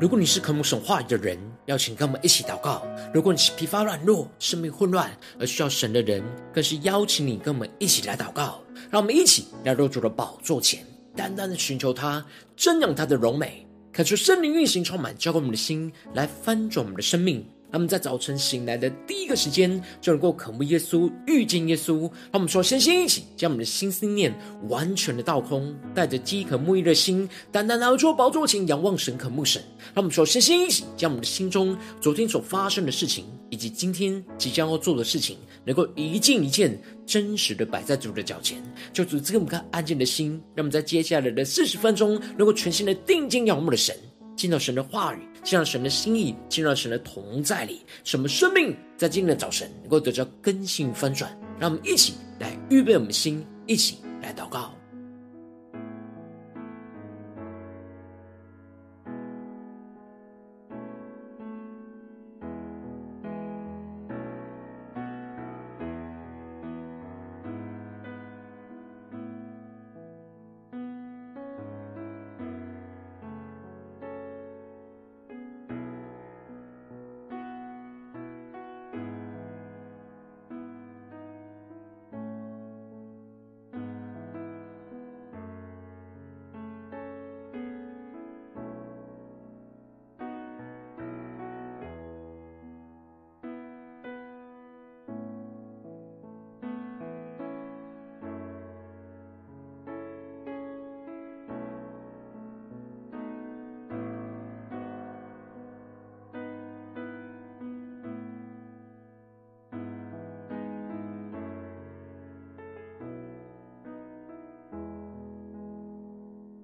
如果你是渴慕神话语的人，邀请跟我们一起祷告；如果你是疲乏软弱、生命混乱而需要神的人，更是邀请你跟我们一起来祷告。让我们一起来到主的宝座前，单单的寻求他，瞻仰他的荣美，看出圣灵运行充满，交给我们的心，来翻转我们的生命。他们在早晨醒来的第一个时间，就能够渴慕耶稣、遇见耶稣。让我们说，先先一起将我们的心思念完全的倒空，带着饥渴慕义的心，单单来到宝座前仰望神、渴慕神。让我们说，先先一起将我们的心中昨天所发生的事情，以及今天即将要做的事情，能够一件一件真实的摆在主的脚前。就主赐给我们个安静的心，让我们在接下来的四十分钟，能够全心的定睛仰望的神。听到神的话语，进到神的心意，进到神的同在里，什么生命在今天的早晨能够得到更新翻转？让我们一起来预备我们的心，一起来祷告。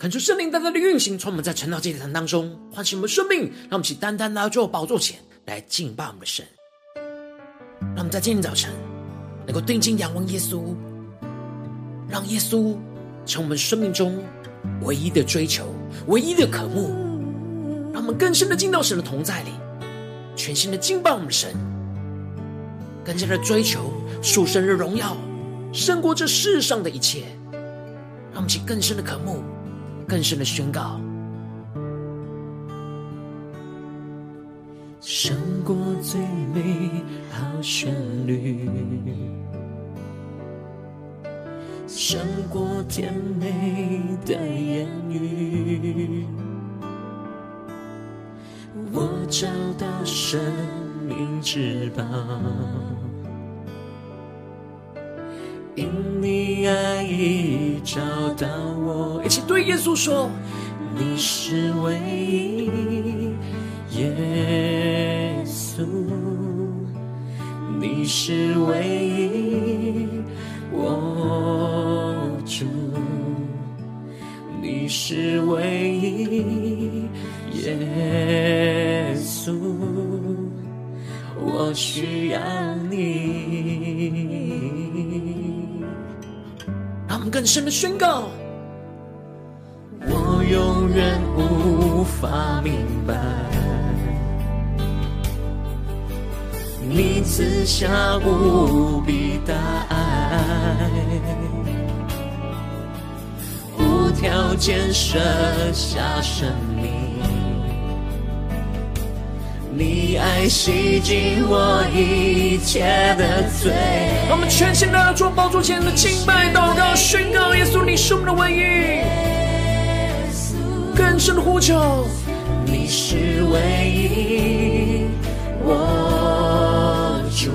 恳求圣灵单单的运行，从我们在晨祷祭坛当中唤醒我们生命，让我们起单单来到宝座前来敬拜我们的神。让我们在今天早晨能够定睛仰望耶稣，让耶稣成我们生命中唯一的追求、唯一的渴慕。让我们更深的进到神的同在里，全新的敬拜我们的神，更加的追求属神的荣耀，胜过这世上的一切。让我们起更深的渴慕。更深的宣告，胜过最美好旋律，胜过甜美的言语，我找到生命之宝。你找到我，一起对耶稣说：你是唯一，耶稣，你是唯一，我主，你是唯一，耶稣，我需要你。更深的宣告，我永远无法明白，你赐下无比大爱，无条件舍下生命。你爱洗净我一切的罪。让我们全心的做宝座前的敬拜祷告，宣告耶稣，你是我们的唯一。更深的呼求，你是唯一，我主，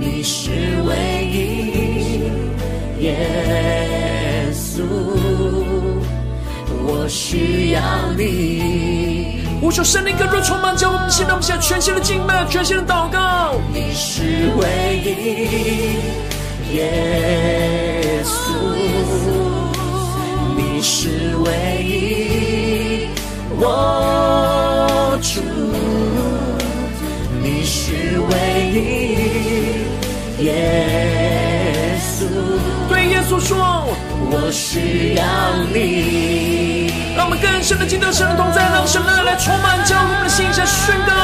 你是唯一，耶稣，我需要你。无求圣灵更多充满，叫我们现在我们现在全新的敬拜，全新的祷告。你是唯一，耶稣，你是唯一，我主，你是唯一，耶稣。对耶稣说，我需要你。让我们更深的敬拜神的同在，让神的爱来充满教会的心，向宣告。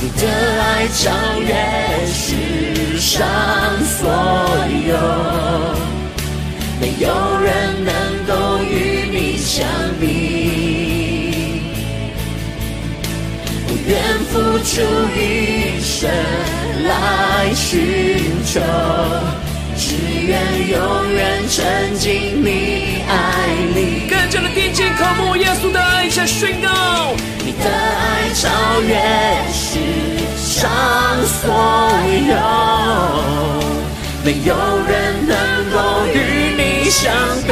你的爱超越世上所有，没有人能够与你相比，我愿付出一生来寻求。只愿永远沉浸你爱里。更加的贴近，渴慕耶稣的爱，向宣告，你的爱超越世上所有，没有人能够与你相比。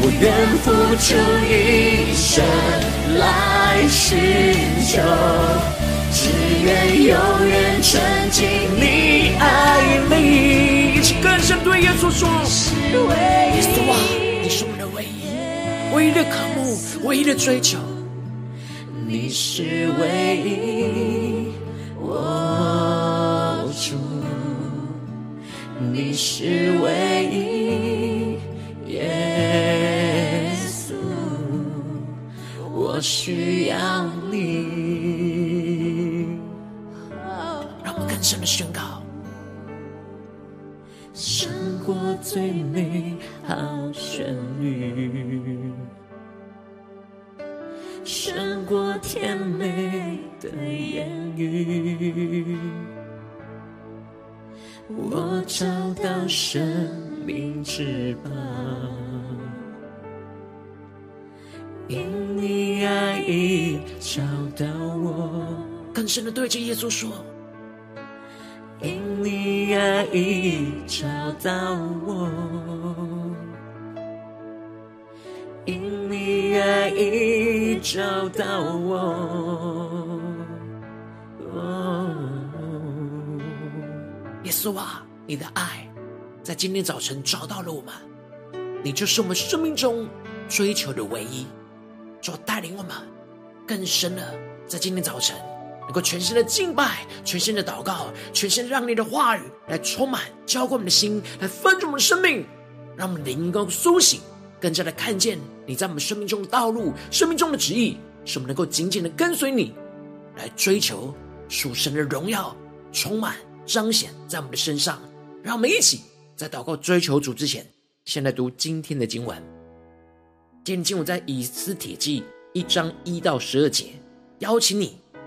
我愿付出一生来寻求，只愿永远沉浸你爱里。一起更深对耶稣说：耶稣啊，你是我们的唯一，唯一的渴慕，唯一的追求。你是唯一，我主，你是唯一，耶稣。我需要你，深的宣告，胜过最美好旋律，胜过甜美的言语，我找到生命之宝。因你爱已找到我，更深的对着耶稣说：因你爱已找到我，因你爱已找到我。哦耶稣啊，你的爱在今天早晨找到了我们，你就是我们生命中追求的唯一。主带领我们更深的，在今天早晨能够全心的敬拜、全心的祷告、全心让你的话语来充满、浇灌我们的心，来分盛我们的生命，让我们灵能够苏醒，更加的看见你在我们生命中的道路、生命中的旨意，使我们能够紧紧的跟随你，来追求属神的荣耀，充满彰显在我们的身上。让我们一起在祷告追求主之前，先来读今天的经文。今天经文在以斯帖记一章一到十二节，邀请你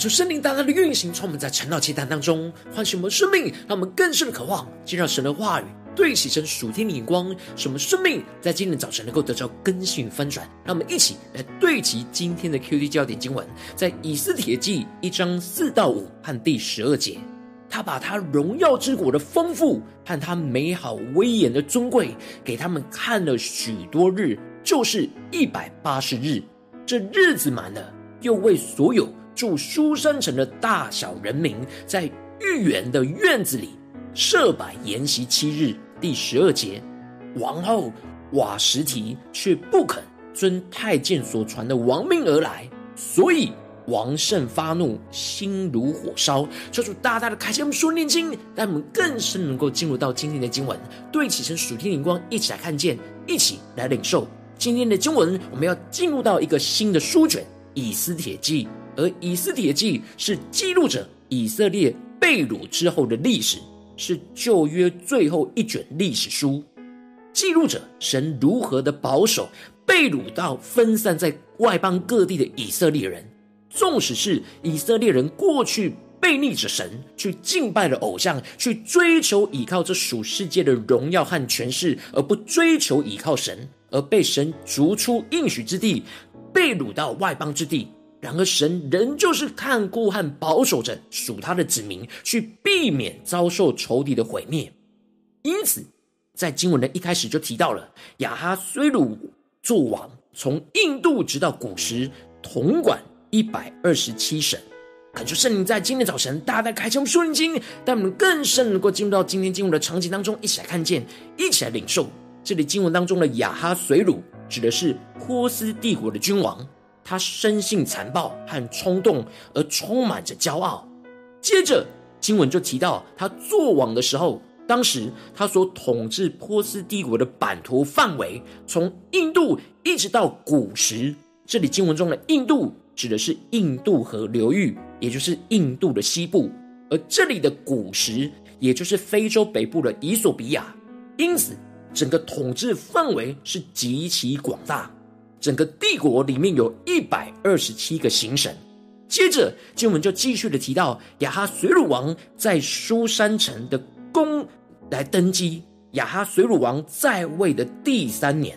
求圣灵大大的运行，充满在晨祷祈祷当中，唤醒我们生命，让我们更深的渴望，进入神的话语，对齐神属天的眼光，使我们生命在今天早晨能够得到更新翻转。让我们一起来对齐今天的 QD 焦点经文，在以斯帖记一章四到五和第十二节，他把他荣耀之国的丰富和他美好威严的尊贵给他们看了许多日，就是一百八十日。这日子满了，又为所有。住书生城的大小人民，在御园的院子里设摆筵席七日。第十二节，王后瓦什提却不肯遵太监所传的王命而来，所以王甚发怒，心如火烧。求主大大的开启我们属灵眼睛，让我们更深能够进入到今天的经文，对起身属天灵光，一起来看见，一起来领受今天的经文。我们要进入到一个新的书卷《以斯帖记》。而以斯帖记是记录着以色列被掳之后的历史，是旧约最后一卷历史书，记录着神如何的保守被掳到分散在外邦各地的以色列人。纵使是以色列人过去背逆着神，去敬拜了偶像，去追求依靠这属世界的荣耀和权势，而不追求依靠神，而被神逐出应许之地，被掳到外邦之地。然而，神仍旧是看顾和保守着属他的子民，去避免遭受仇敌的毁灭。因此，在经文的一开始就提到了亚哈随鲁作王，从印度直到古时，统管一百二十七省。恳求圣灵在今天早晨大大开启我们属灵经，让我们更深能够进入到今天经文的场景当中，一起来看见，一起来领受。这里经文当中的亚哈随鲁，指的是波斯帝国的君王。他生性残暴和冲动，而充满着骄傲。接着经文就提到，他作王的时候，当时他所统治波斯帝国的版图范围，从印度一直到古时。这里经文中的印度指的是印度河流域，也就是印度的西部；而这里的古时，也就是非洲北部的伊索比亚。因此，整个统治范围是极其广大。整个帝国里面有一百二十七个行省。接着经文就继续的提到亚哈随鲁王在苏山城的宫来登基。亚哈随鲁王在位的第三年，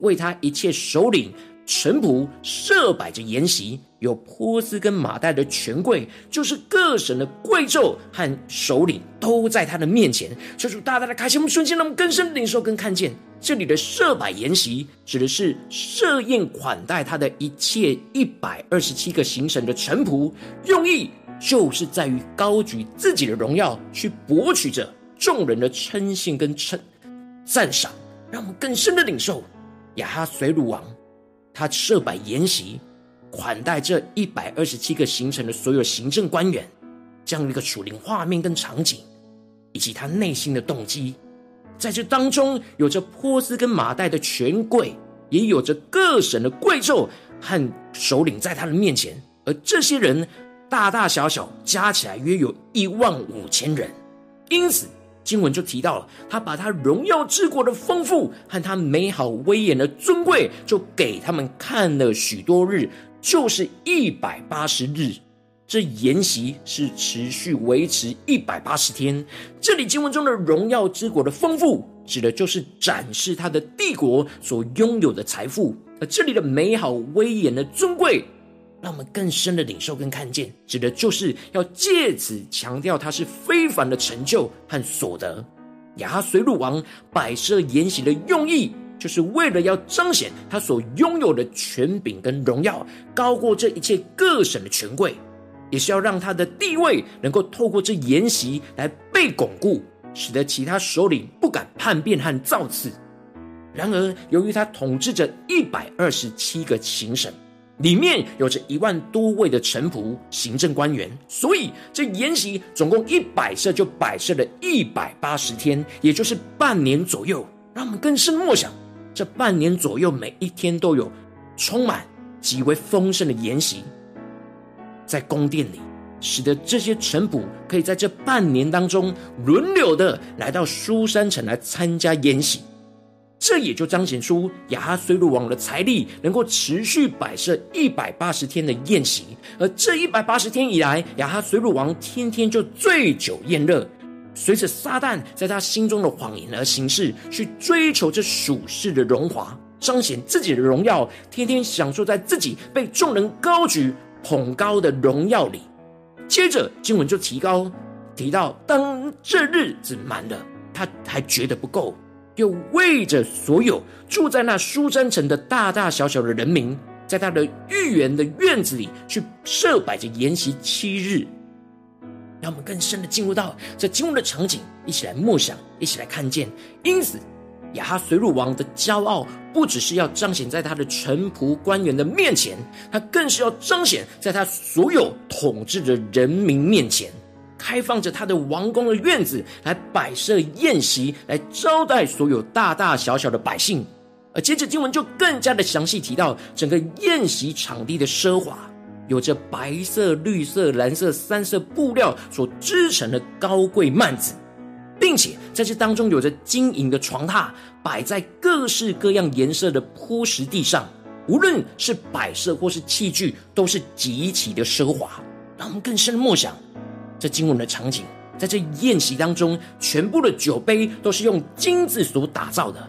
为他一切首领。臣仆设摆着筵席，有波斯跟马代的权贵，就是各省的贵胄和首领，都在他的面前。求主大大的开心我们瞬间，让我们更深领受跟看见，这里的设摆筵席，指的是设宴款待他的一切一百二十七个行省的臣仆，用意就是在于高举自己的荣耀，去博取着众人的称信跟称赞赏，让我们更深的领受亚哈随鲁王。他设摆筵席，款待这一百二十七个行程的所有行政官员，这样一个属灵画面跟场景，以及他内心的动机，在这当中有着波斯跟马代的权贵，也有着各省的贵胄和首领在他的面前，而这些人大大小小加起来约有一万五千人，因此。经文就提到了，他把他荣耀之国的丰富和他美好威严的尊贵，就给他们看了许多日，就是一百八十日。这筵席是持续维持一百八十天。这里经文中的荣耀之国的丰富，指的就是展示他的帝国所拥有的财富；而这里的美好威严的尊贵。让我们更深的领受跟看见，指的就是要借此强调他是非凡的成就和所得。亚哈随鲁王摆设筵席的用意，就是为了要彰显他所拥有的权柄跟荣耀，高过这一切各省的权贵，也是要让他的地位能够透过这筵席来被巩固，使得其他首领不敢叛变和造次。然而，由于他统治着一百二十七个行省。里面有着一万多位的臣仆、行政官员，所以这筵席总共一摆设就摆设了一百八十天，也就是半年左右。让我们更深默想，这半年左右每一天都有充满极为丰盛的筵席，在宫殿里，使得这些臣仆可以在这半年当中轮流的来到苏山城来参加筵席。这也就彰显出亚哈虽鲁王的财力能够持续摆设一百八十天的宴席，而这一百八十天以来，亚哈虽鲁王天天就醉酒宴乐，随着撒旦在他心中的谎言而行事，去追求这属世的荣华，彰显自己的荣耀，天天享受在自己被众人高举捧高的荣耀里。接着经文就提高提到，当这日子满了，他还觉得不够。又为着所有住在那书珊城的大大小小的人民，在他的御园的院子里去设摆着筵席七日，让我们更深的进入到这经文的场景，一起来默想，一起来看见。因此，亚哈随鲁王的骄傲，不只是要彰显在他的臣仆官员的面前，他更是要彰显在他所有统治的人民面前。开放着他的王宫的院子，来摆设宴席，来招待所有大大小小的百姓。而接着经文就更加的详细提到整个宴席场地的奢华，有着白色、绿色、蓝色三色布料所织成的高贵幔子，并且在这当中有着晶莹的床榻，摆在各式各样颜色的铺石地上，无论是摆设或是器具，都是极其的奢华。让我们更深的默想。这经文的场景，在这宴席当中，全部的酒杯都是用金子所打造的。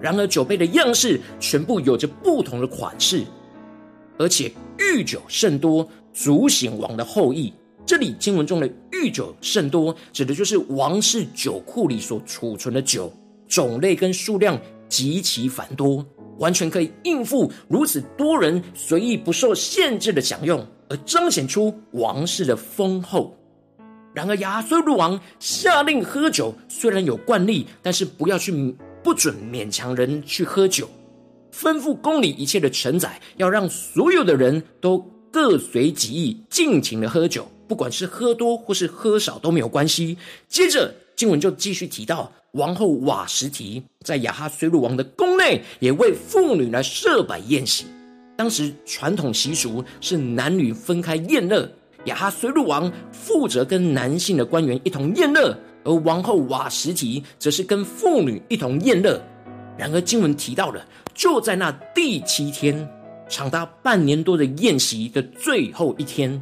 然而，酒杯的样式全部有着不同的款式，而且御酒甚多，足显王的后裔。这里经文中的御酒甚多，指的就是王室酒库里所储存的酒，种类跟数量极其繁多，完全可以应付如此多人随意不受限制的享用，而彰显出王室的丰厚。然而亚哈随鲁王下令喝酒，虽然有惯例，但是不要去不准勉强人去喝酒，吩咐宫里一切的臣宰要让所有的人都各随己意，尽情的喝酒，不管是喝多或是喝少都没有关系。接着经文就继续提到，王后瓦什提在亚哈随鲁王的宫内也为妇女来设摆宴席。当时传统习俗是男女分开宴乐。亚哈随鲁王负责跟男性的官员一同宴乐，而王后瓦实提则是跟妇女一同宴乐。然而经文提到了，就在那第七天，长达半年多的宴席的最后一天，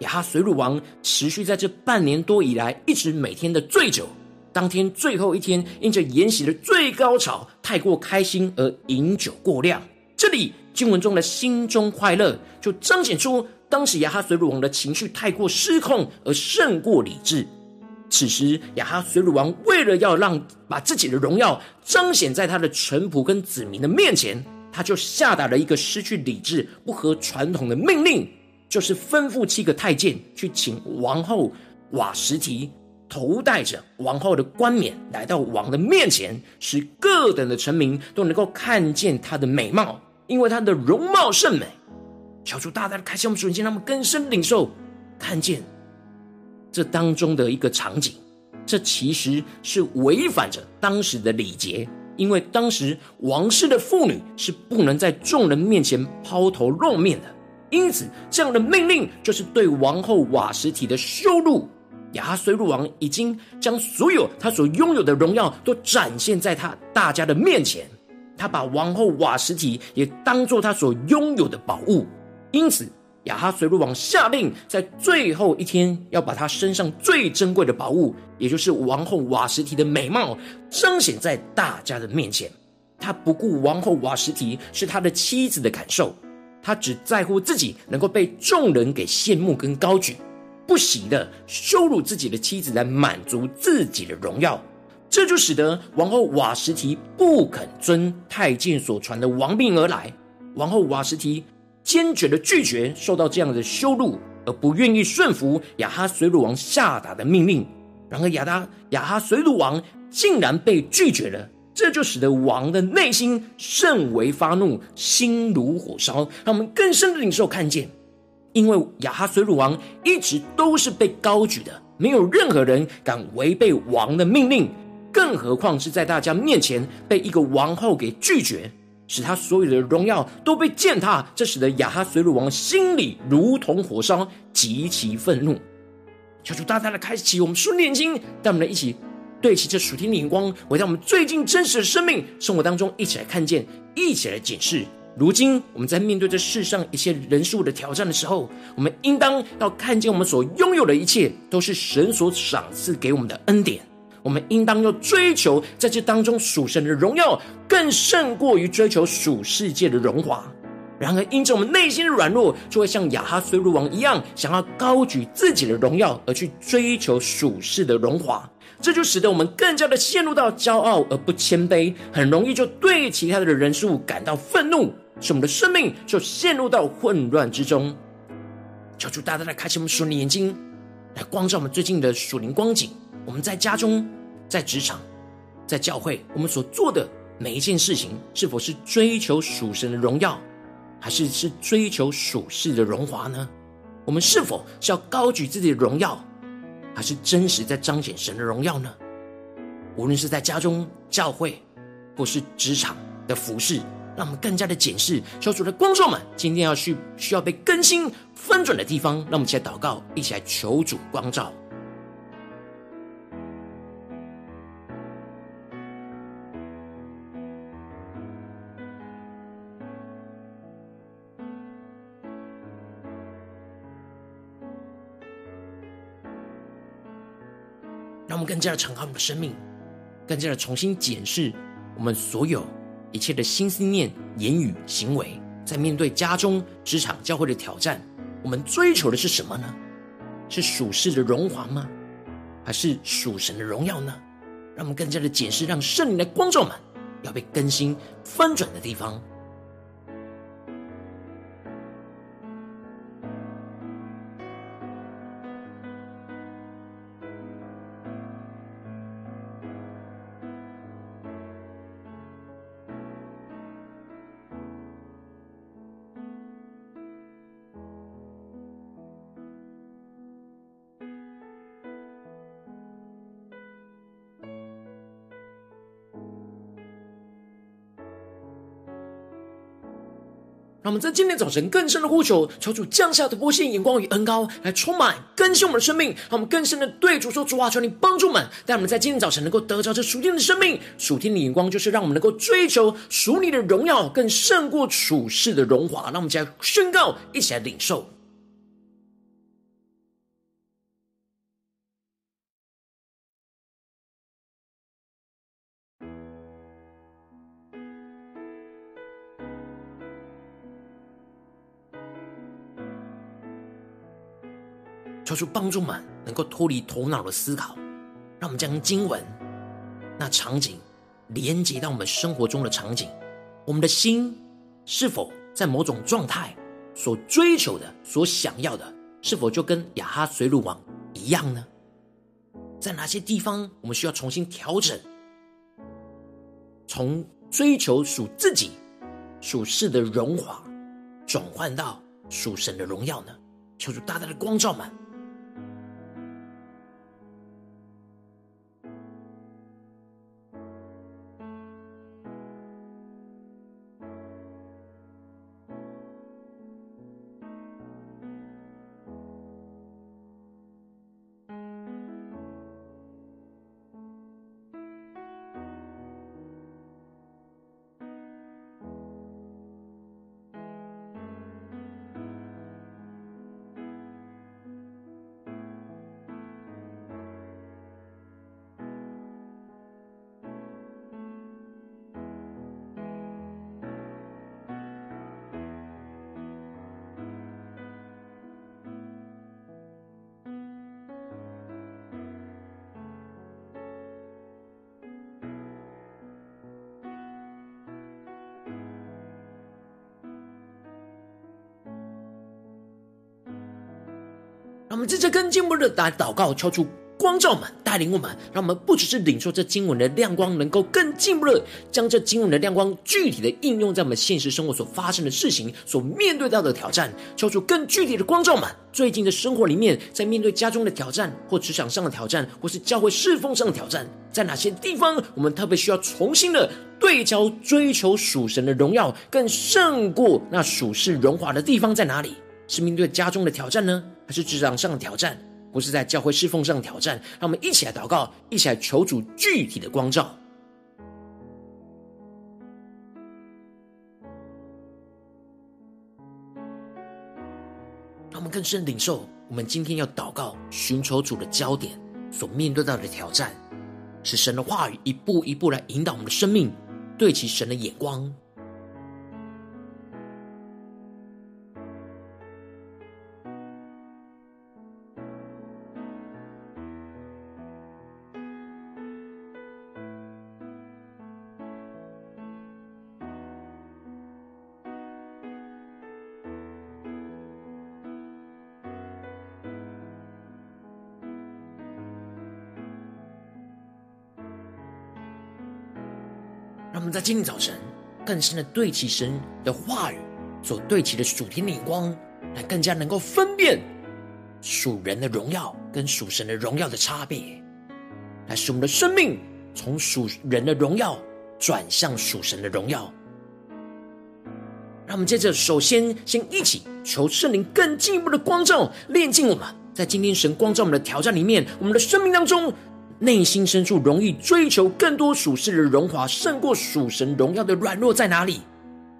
亚哈随鲁王持续在这半年多以来，一直每天的醉酒。当天最后一天，因着宴席的最高潮太过开心而饮酒过量。这里经文中的心中快乐，就彰显出。当时亚哈随鲁王的情绪太过失控，而胜过理智。此时亚哈随鲁王为了要让把自己的荣耀彰显在他的臣仆跟子民的面前，他就下达了一个失去理智、不合传统的命令，就是吩咐七个太监去请王后瓦实提，头戴着王后的冠冕来到王的面前，使各等的臣民都能够看见她的美貌，因为她的容貌甚美。求主大大的开启我们属灵，让他们更深领受，看见这当中的一个场景。这其实是违反着当时的礼节，因为当时王室的妇女是不能在众人面前抛头露面的。因此，这样的命令就是对王后瓦实体的羞辱。亚哈随鲁王已经将所有他所拥有的荣耀都展现在他大家的面前，他把王后瓦实体也当作他所拥有的宝物。因此，亚哈随鲁王下令，在最后一天要把他身上最珍贵的宝物，也就是王后瓦实提的美貌，彰显在大家的面前。他不顾王后瓦实提是他的妻子的感受，他只在乎自己能够被众人给羡慕跟高举，不惜的羞辱自己的妻子来满足自己的荣耀。这就使得王后瓦实提不肯遵太监所传的王命而来。王后瓦实提。坚决的拒绝受到这样的羞辱，而不愿意顺服亚哈随鲁王下达的命令。然而亚达亚哈随鲁王竟然被拒绝了，这就使得王的内心甚为发怒，心如火烧。让我们更深的领受看见，因为亚哈随鲁王一直都是被高举的，没有任何人敢违背王的命令，更何况是在大家面前被一个王后给拒绝。使他所有的荣耀都被践踏，这使得亚哈随鲁王心里如同火烧，极其愤怒。求主大大的开启我们属灵眼睛，带我们来一起对齐这属天的眼光，回到我们最近真实的生命生活当中，一起来看见，一起来检视。如今我们在面对这世上一些人数的挑战的时候，我们应当要看见我们所拥有的一切都是神所赏赐给我们的恩典。我们应当要追求在这当中属神的荣耀，更胜过于追求属世界的荣华。然而，因着我们内心的软弱，就会像亚哈随鲁王一样，想要高举自己的荣耀，而去追求属世的荣华。这就使得我们更加的陷入到骄傲而不谦卑，很容易就对其他的人事物感到愤怒。使我们的生命就陷入到混乱之中。求主大大的开启我们属灵眼睛，来光照我们最近的属灵光景。我们在家中、在职场、在教会，我们所做的每一件事情，是否是追求属神的荣耀，还是是追求属世的荣华呢？我们是否是要高举自己的荣耀，还是真实在彰显神的荣耀呢？无论是在家中、教会，或是职场的服事。让我们更加的检视，求主的光照们，今天要去需要被更新翻转的地方，让我们一起来祷告，一起来求主光照。更加的敞开我们的生命，更加的重新检视我们所有。一切的心思念、言语、行为，在面对家中、职场、教会的挑战，我们追求的是什么呢？是属世的荣华吗？还是属神的荣耀呢？让我们更加的检视，让圣灵来光照们，要被更新、翻转的地方。们在今天早晨更深的呼求，求主降下的突破性眼光与恩膏来充满更新我们的生命，让我们更深的对主说主啊，求你帮助们，让我们在今天早晨能够得着这属天的生命。属天的眼光就是让我们能够追求属你的荣耀，更胜过处世的荣华。让我们一起来宣告，一起来领受。求帮助们能够脱离头脑的思考，让我们将经文那场景连接到我们生活中的场景。我们的心是否在某种状态所追求的、所想要的，是否就跟亚哈随鲁王一样呢？在哪些地方我们需要重新调整，从追求属自己、属世的荣华，转换到属神的荣耀呢？求主大大的光照们。我们这次更进一步的来祷告，敲出光照们，带领我们，让我们不只是领受这经文的亮光，能够更进一步的将这经文的亮光具体的应用在我们现实生活所发生的事情、所面对到的挑战，敲出更具体的光照们。最近的生活里面，在面对家中的挑战，或职场上的挑战，或是教会侍奉上的挑战，在哪些地方我们特别需要重新的对焦，追求属神的荣耀，更胜过那属世荣华的地方在哪里？是面对家中的挑战呢？还是职场上的挑战，不是在教会侍奉上的挑战。让我们一起来祷告，一起来求主具体的光照。让我们更深领受，我们今天要祷告、寻求主的焦点所面对到的挑战，是神的话语一步一步来引导我们的生命，对齐神的眼光。今天早晨更深的对齐神的话语所对齐的属天的眼光，来更加能够分辨属人的荣耀跟属神的荣耀的差别，来使我们的生命从属人的荣耀转向属神的荣耀。让我们接着首先先一起求圣灵更进一步的光照，炼净我们，在今天神光照我们的挑战里面，我们的生命当中。内心深处容易追求更多属世的荣华，胜过属神荣耀的软弱在哪里？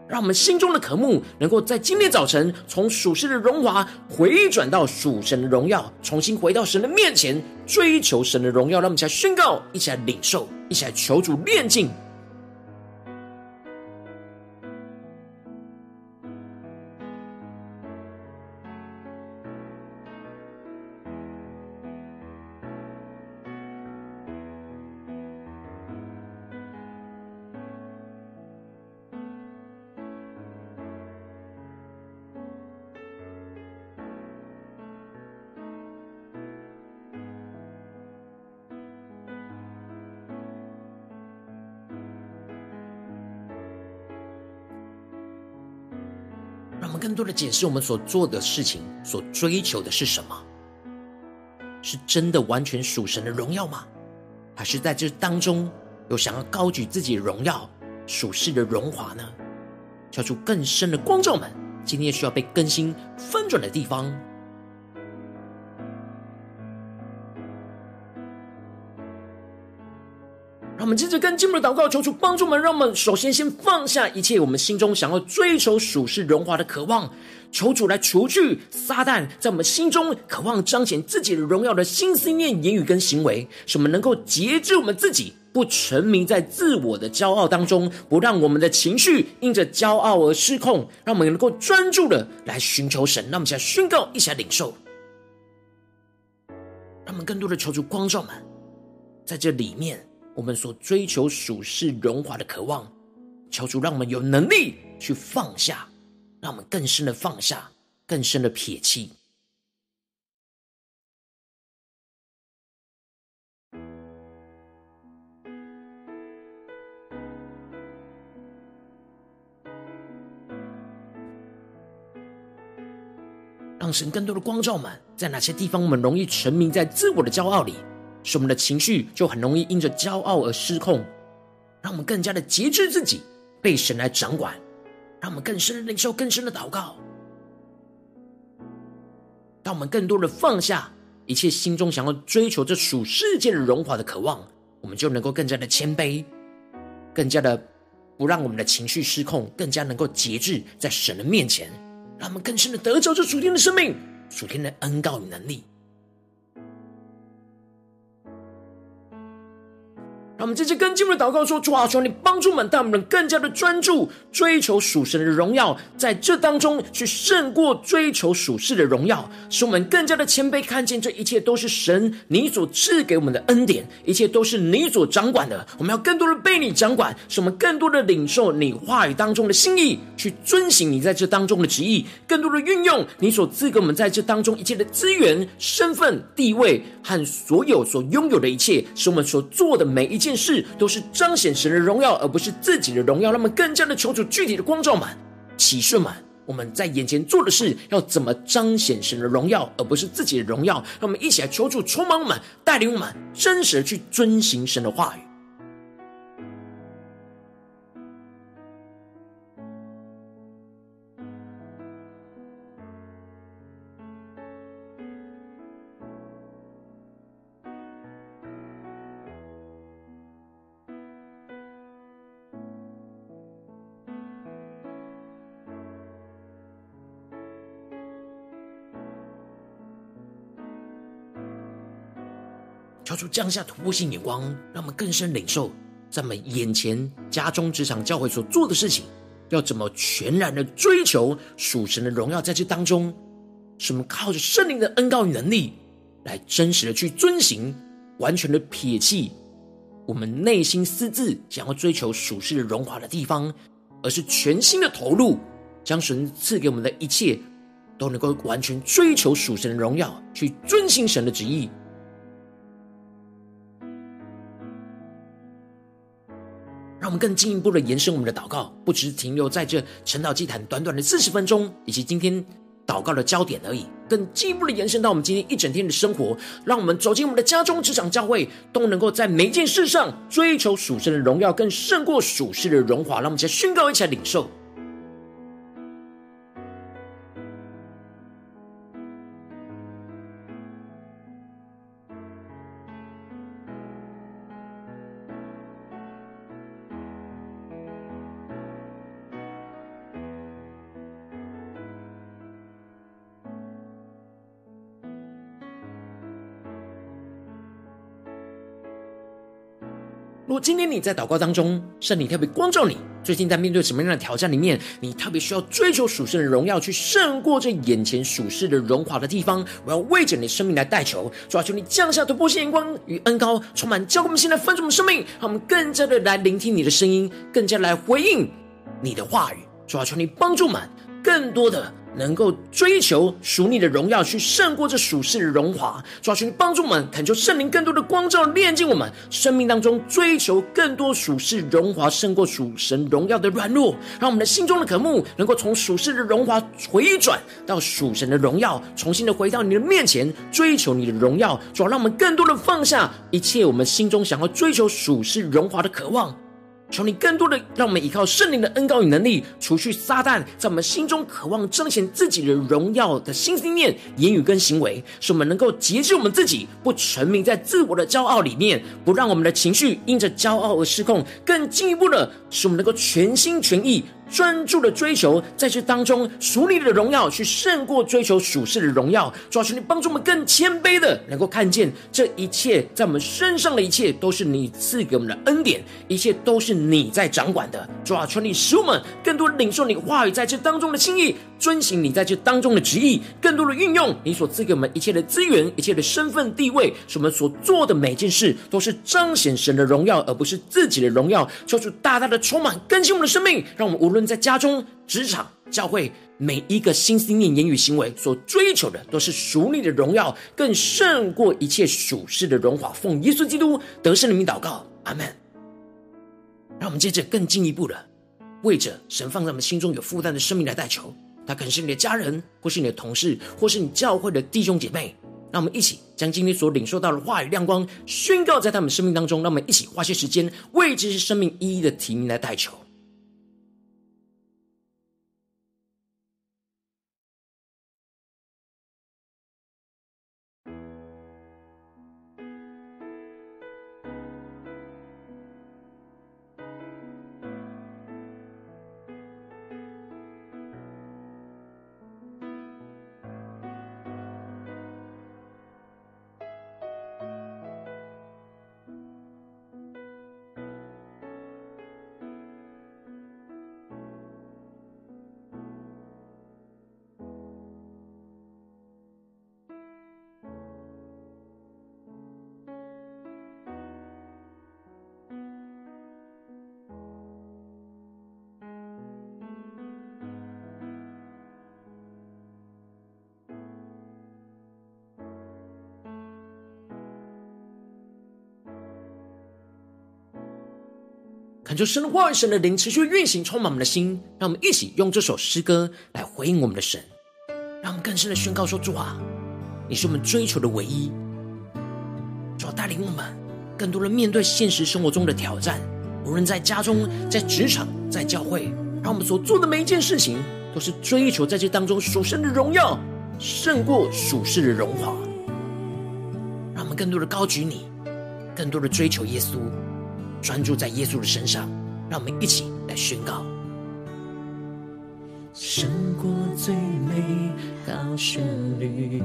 让我们心中的渴慕，能够在今天早晨从属世的荣华回转到属神的荣耀，重新回到神的面前，追求神的荣耀。让我们一起来宣告，一起来领受，一起来求主炼净。更多的解释我们所做的事情，所追求的是什么？是真的完全属神的荣耀吗？还是在这当中有想要高举自己荣耀、属世的荣华呢？跳出更深的光照们，今天需要被更新翻转的地方。我们接着跟进入的祷告，求主帮助我们，让我们首先先放下一切我们心中想要追求属世荣华的渴望，求主来除去撒旦在我们心中渴望彰显自己的荣耀的心思念、言语跟行为，使我们能够节制我们自己，不沉迷在自我的骄傲当中，不让我们的情绪因着骄傲而失控，让我们能够专注的来寻求神。让我们现在宣告，一起来领受，让我们更多的求主光照们，在这里面。我们所追求属世荣华的渴望，求主让我们有能力去放下，让我们更深的放下，更深的撇弃。让神更多的光照们，在哪些地方我们容易沉迷在自我的骄傲里？使我们的情绪就很容易因着骄傲而失控，让我们更加的节制自己，被神来掌管，让我们更深的领受更深的祷告。当我们更多的放下一切心中想要追求这属世界的荣华的渴望，我们就能够更加的谦卑，更加的不让我们的情绪失控，更加能够节制在神的面前，让我们更深的得着这属天的生命、属天的恩膏与能力。让我们继续跟进的祷告说：主啊，求你帮助我们，带我们更加的专注追求属神的荣耀，在这当中去胜过追求属世的荣耀，使我们更加的谦卑，看见这一切都是神你所赐给我们的恩典，一切都是你所掌管的。我们要更多的被你掌管，使我们更多的领受你话语当中的心意，去遵行你在这当中的旨意，更多的运用你所赐给我们在这当中一切的资源、身份、地位和所有所拥有的一切，使我们所做的每一件件。事都是彰显神的荣耀，而不是自己的荣耀。让我们更加的求主具体的光照满、启示满，我们在眼前做的事要怎么彰显神的荣耀，而不是自己的荣耀。让我们一起来求助充满我们，带领我们真实的去遵行神的话语。求主降下突破性眼光，让我们更深领受，在我们眼前、家中、职场、教会所做的事情，要怎么全然的追求属神的荣耀，在这当中，是我们靠着圣灵的恩膏与能力，来真实的去遵行，完全的撇弃我们内心私自想要追求属世的荣华的地方，而是全心的投入，将神赐给我们的一切，都能够完全追求属神的荣耀，去遵行神的旨意。让我们更进一步的延伸我们的祷告，不只是停留在这晨祷祭坛短短的四十分钟，以及今天祷告的焦点而已，更进一步的延伸到我们今天一整天的生活。让我们走进我们的家中、职场、教会，都能够在每一件事上追求属神的荣耀，更胜过属世的荣华。让我们一起来宣告，一起来领受。今天你在祷告当中，圣灵特别光照你，最近在面对什么样的挑战里面，你特别需要追求属神的荣耀，去胜过这眼前属世的荣华的地方，我要为着你的生命来代求，主啊，求你降下突破性眼光与恩膏，充满教灌我们现在丰盛的生命，让我们更加的来聆听你的声音，更加来回应你的话语，主啊，求你帮助们更多的。能够追求属你的荣耀，去胜过这属世的荣华。主啊，求你帮助我们，恳求圣灵更多的光照，炼净我们生命当中追求更多属世荣华，胜过属神荣耀的软弱。让我们的心中的渴慕，能够从属世的荣华回转到属神的荣耀，重新的回到你的面前，追求你的荣耀。主啊，让我们更多的放下一切我们心中想要追求属世荣华的渴望。求你更多的让我们依靠圣灵的恩膏与能力，除去撒旦在我们心中渴望彰显自己的荣耀的心思念、言语跟行为，使我们能够节制我们自己，不沉迷在自我的骄傲里面，不让我们的情绪因着骄傲而失控，更进一步的使我们能够全心全意。专注的追求，在这当中属你的荣耀，去胜过追求属世的荣耀。主啊，求你帮助我们更谦卑的，能够看见这一切在我们身上的一切，都是你赐给我们的恩典，一切都是你在掌管的。主啊，求你使我们更多领受你话语在这当中的心意，遵行你在这当中的旨意，更多的运用你所赐给我们一切的资源、一切的身份地位，使我们所做的每件事都是彰显神的荣耀，而不是自己的荣耀。求主大大的充满更新我们的生命，让我们无。论在家中、职场、教会，每一个心思念、言语、行为所追求的，都是属你的荣耀，更胜过一切属世的荣华。奉耶稣基督得胜的名祷告，阿门。让我们接着更进一步的，为着神放在我们心中有负担的生命来代求。他可能是你的家人，或是你的同事，或是你教会的弟兄姐妹。让我们一起将今天所领受到的话语亮光宣告在他们生命当中。让我们一起花些时间，为这些生命一一的提名来代求。恳求神的话语、神的灵持续运行，充满我们的心。让我们一起用这首诗歌来回应我们的神，让我们更深的宣告说：主啊，你是我们追求的唯一。主啊，带领我们更多的面对现实生活中的挑战，无论在家中、在职场、在教会，让我们所做的每一件事情，都是追求在这当中属神的荣耀，胜过属世的荣华。让我们更多的高举你，更多的追求耶稣。专注在耶稣的身上，让我们一起来宣告：胜过最美好旋律，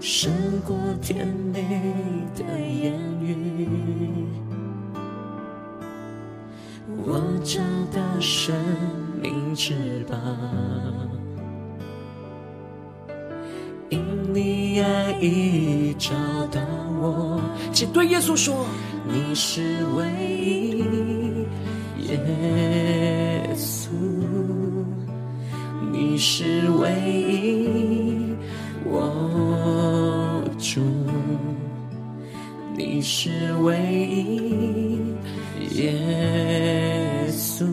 胜过甜美的言语，我找到生命之宝，因你爱已找到我。请对耶稣说：你是唯一，耶稣，你是唯一，我主，你是唯一，耶稣，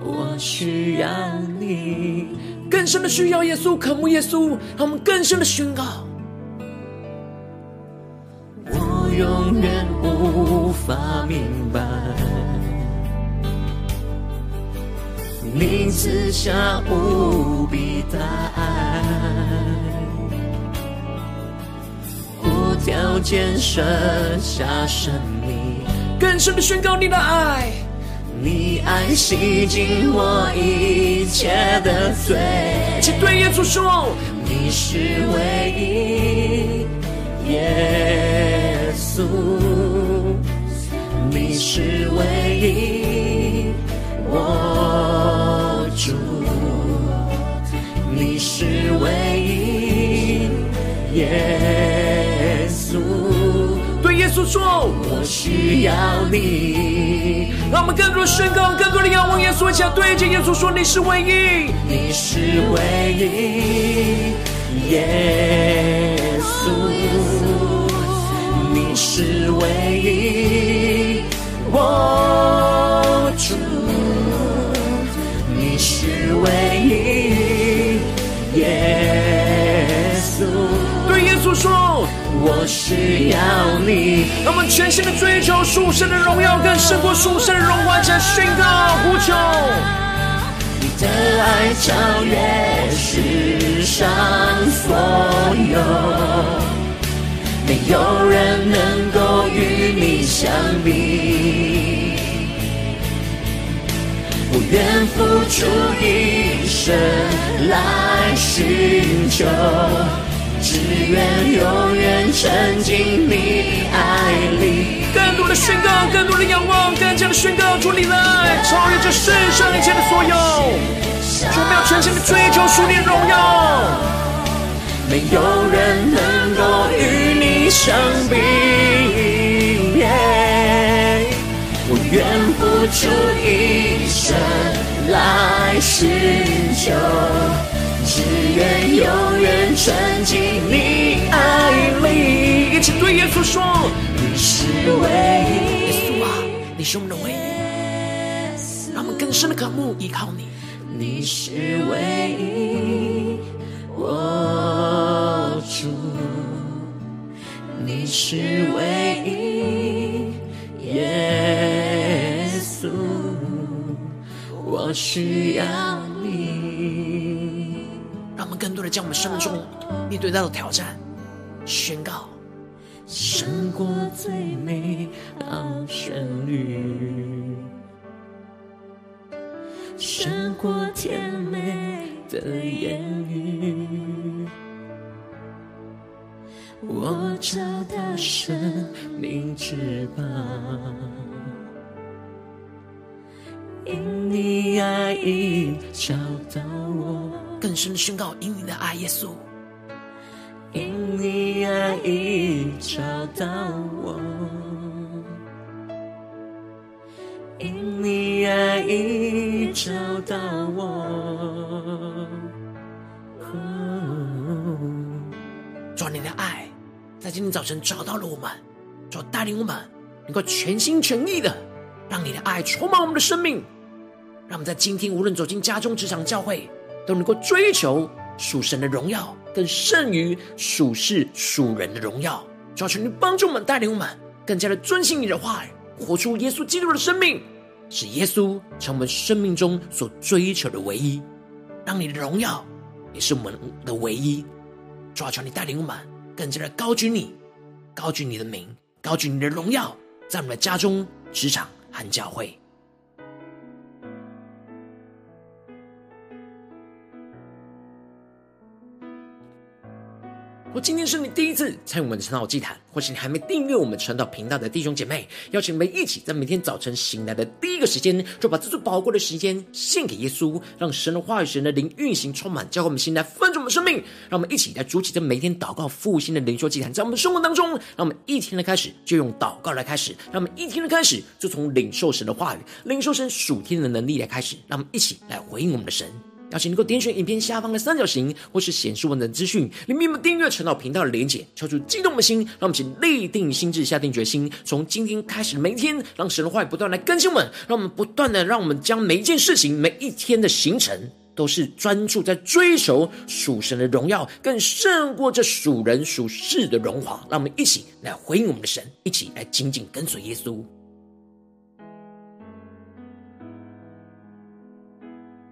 我需要你，更深的需要耶稣，渴慕耶稣，让我们更深的宣告。明白，你赐下无比大爱，无条件舍下生命，更深的宣告你的爱，你爱洗净我一切的罪。请对耶稣说，你是唯一，耶稣，你是唯一，我主，你是唯一，耶稣。对耶稣说，我需要你，让我们更多的宣告，更多的仰望耶稣，一起来对着耶稣说：你是唯一，你是唯一，耶稣，你是唯一，我主，你是唯一，耶稣。对耶稣说，我需要你，让我们全心的追求属神的荣耀，更胜过属神的荣华，来宣告呼求。你的爱超越世上所有，没有人能够与你相比。我愿付出一生来寻求，只愿永远沉浸你爱里。更多的宣告，更多的仰望，更加的宣告主你来，超越这世上一切的所有。主，我们要全心的追求属你的荣耀，没有人能够与你相比。我愿付出一生来寻求，只愿永远沉浸你爱里。一起对耶稣说：你是唯一，耶稣啊，你是我们的唯一，让我们更深的渴慕依靠你。你是唯一，我主，你是唯一，耶稣，我需要你。让我们更多的将我们生命中面对到的挑战宣告，胜过最美好旋律，胜过甜美的言语，我找到生命之宝，因你爱已找到我，更深的宣告，因你的爱，耶稣，因你爱已找到我。因你爱已找到我，在今天早晨找到了我们，主带领我们能够全心全意的让你的爱充满我们的生命，让我们在今天无论走进家中、职场、教会，都能够追求属神的荣耀，更胜于属世属人的荣耀。主要求你帮助我们，带领我们更加的遵行你的话语。活出耶稣基督的生命，使耶稣成为我们生命中所追求的唯一。让你的荣耀也是我们的唯一。主啊，求你带领我们更加的高举你，高举你的名，高举你的荣耀，在我们的家中、职场和教会。我今天是你第一次参与我们的晨祷祭坛，或是你还没订阅我们晨祷频道的弟兄姐妹，邀请你们一起在每天早晨醒来的第一个时间，就把这最宝贵的时间献给耶稣，让神的话语、神的灵运行充满，教会我们心来分盛我们生命。让我们一起来筑起这每天祷告复兴的灵修祭坛，在我们生活当中，让我们一天的开始就用祷告来开始，让我们一天的开始就从领受神的话语、领受神属天的能力来开始，让我们一起来回应我们的神。邀请能够点选影片下方的三角形，或是显示文字资讯，里面有订阅晨祷频道的连结，敲出激动的心，让我们请立定心智，下定决心，从今天开始每一天，让神的话语不断来更新我们，让我们不断的，让我们将每一件事情、每一天的行程，都是专注在追求属神的荣耀，更胜过这属人属世的荣华。让我们一起来回应我们的神，一起来紧紧跟随耶稣。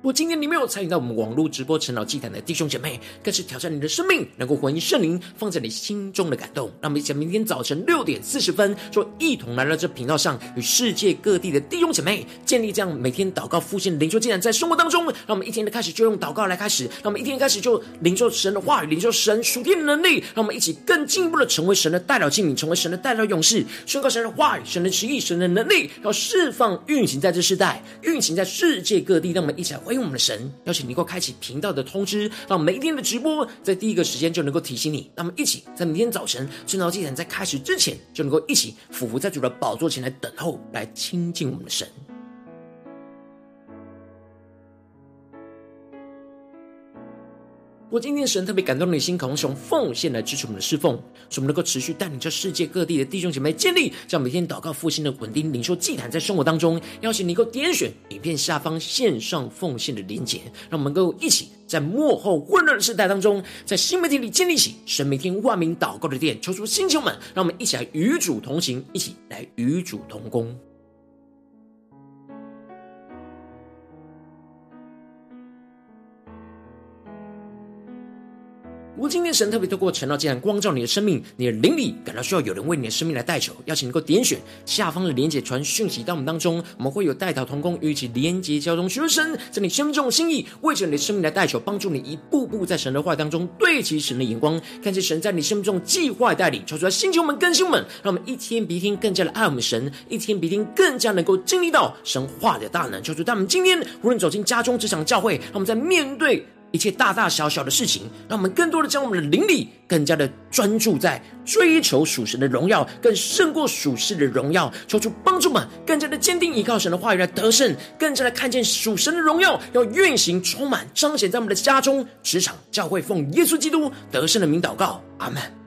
果今天你没有参与到我们网络直播晨祷祭坛的弟兄姐妹，更是挑战你的生命，能够回应圣灵放在你心中的感动。让我们一起明天早晨六点四十分，说一同来到这频道上，与世界各地的弟兄姐妹建立这样每天祷告复兴灵修祭坛，在生活当中，让我们一天的开始就用祷告来开始，让我们一天开始就领受神的话语，领受神属天的能力，让我们一起更进一步的成为神的代表器皿，成为神的代表勇士，宣告神的话语、神的旨意、神的能力，要释放运行在这世代，运行在世界各地。让我们一起来回用。我们的神邀请你能够开启频道的通知，让每一天的直播在第一个时间就能够提醒你。那么一起在明天早晨圣道祭坛在开始之前，就能够一起俯伏在主的宝座前来等候，来亲近我们的神。我今天神特别感动你的心，渴望使用奉献来支持我们的侍奉，使我们能够持续带领着世界各地的弟兄姐妹建立这样每天祷告复兴的稳定灵修祭坛，在生活当中，邀请你能够点选影片下方线上奉献的连结，让我们能够一起在幕后混乱的时代当中，在新媒体里建立起神每天万名祷告的殿，求出星球们，让我们一起来与主同行，一起来与主同工。如果今天神特别透过晨祷祭坛光照你的生命，你的灵里感到需要有人为你的生命来代求，邀请能够点选下方的连结传讯息到我们当中，我们会有代祷同工与一起连结交通，寻求神在你生命中的心意，为着你的生命来代求，帮助你一步步在神的话当中对齐神的眼光，看见神在你生命中计划带领，求出来星球们更新们，让我们一天比一天更加的爱我们神，一天比一天更加能够经历到神话的大能，求主他们今天无论走进家中、职场、教会，让我们在面对。一切大大小小的事情，让我们更多的将我们的灵力更加的专注在追求属神的荣耀，更胜过属世的荣耀。求主帮助们更加的坚定依靠神的话语来得胜，更加的看见属神的荣耀要运行充满彰显在我们的家中、职场、教会，奉耶稣基督得胜的名祷告，阿门。